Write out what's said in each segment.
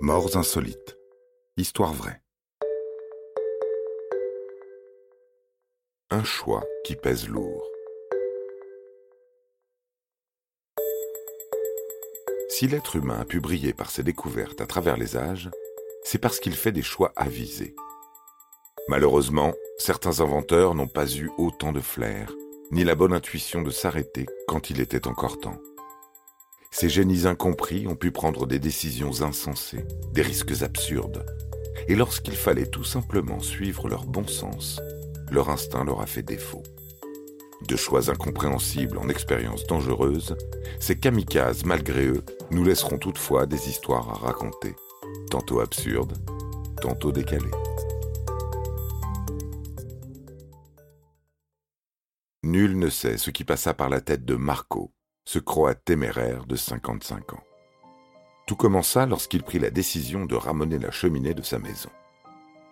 Morts insolites. Histoire vraie. Un choix qui pèse lourd. Si l'être humain a pu briller par ses découvertes à travers les âges, c'est parce qu'il fait des choix avisés. Malheureusement, certains inventeurs n'ont pas eu autant de flair, ni la bonne intuition de s'arrêter quand il était encore temps. Ces génies incompris ont pu prendre des décisions insensées, des risques absurdes. Et lorsqu'il fallait tout simplement suivre leur bon sens, leur instinct leur a fait défaut. De choix incompréhensibles en expériences dangereuses, ces kamikazes, malgré eux, nous laisseront toutefois des histoires à raconter, tantôt absurdes, tantôt décalées. Nul ne sait ce qui passa par la tête de Marco, ce croate téméraire de 55 ans. Tout commença lorsqu'il prit la décision de ramener la cheminée de sa maison.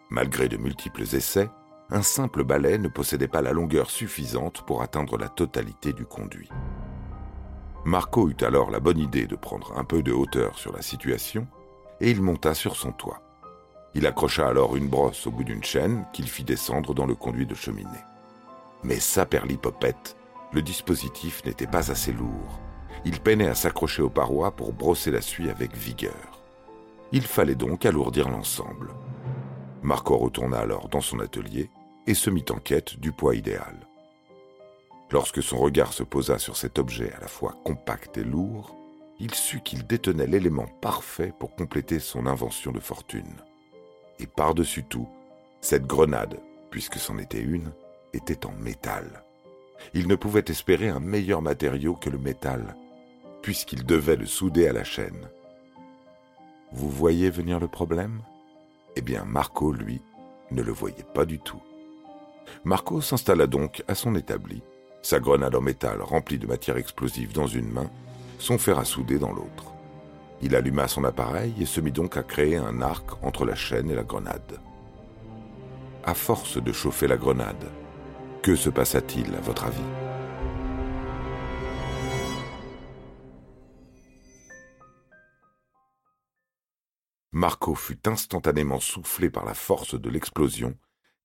Malgré de multiples essais, un simple balai ne possédait pas la longueur suffisante pour atteindre la totalité du conduit. Marco eut alors la bonne idée de prendre un peu de hauteur sur la situation et il monta sur son toit. Il accrocha alors une brosse au bout d'une chaîne qu'il fit descendre dans le conduit de cheminée. Mais saperlipopette, le dispositif n'était pas assez lourd. Il peinait à s'accrocher aux parois pour brosser la suie avec vigueur. Il fallait donc alourdir l'ensemble. Marco retourna alors dans son atelier et se mit en quête du poids idéal. Lorsque son regard se posa sur cet objet à la fois compact et lourd, il sut qu'il détenait l'élément parfait pour compléter son invention de fortune. Et par-dessus tout, cette grenade, puisque c'en était une, était en métal il ne pouvait espérer un meilleur matériau que le métal, puisqu'il devait le souder à la chaîne. Vous voyez venir le problème? Eh bien, Marco, lui, ne le voyait pas du tout. Marco s'installa donc à son établi, sa grenade en métal remplie de matière explosive dans une main, son fer à souder dans l'autre. Il alluma son appareil et se mit donc à créer un arc entre la chaîne et la grenade. À force de chauffer la grenade, que se passa-t-il, à votre avis? Marco fut instantanément soufflé par la force de l'explosion,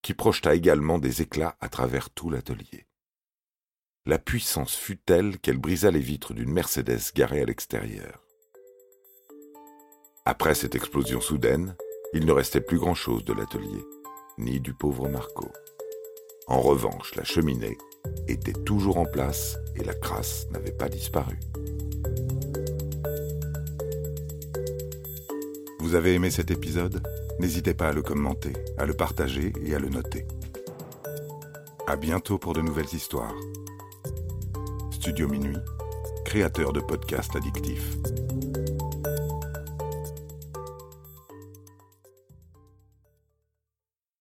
qui projeta également des éclats à travers tout l'atelier. La puissance fut telle qu'elle brisa les vitres d'une Mercedes garée à l'extérieur. Après cette explosion soudaine, il ne restait plus grand-chose de l'atelier, ni du pauvre Marco. En revanche, la cheminée était toujours en place et la crasse n'avait pas disparu. Vous avez aimé cet épisode? N'hésitez pas à le commenter, à le partager et à le noter. À bientôt pour de nouvelles histoires. Studio Minuit, créateur de podcasts addictifs.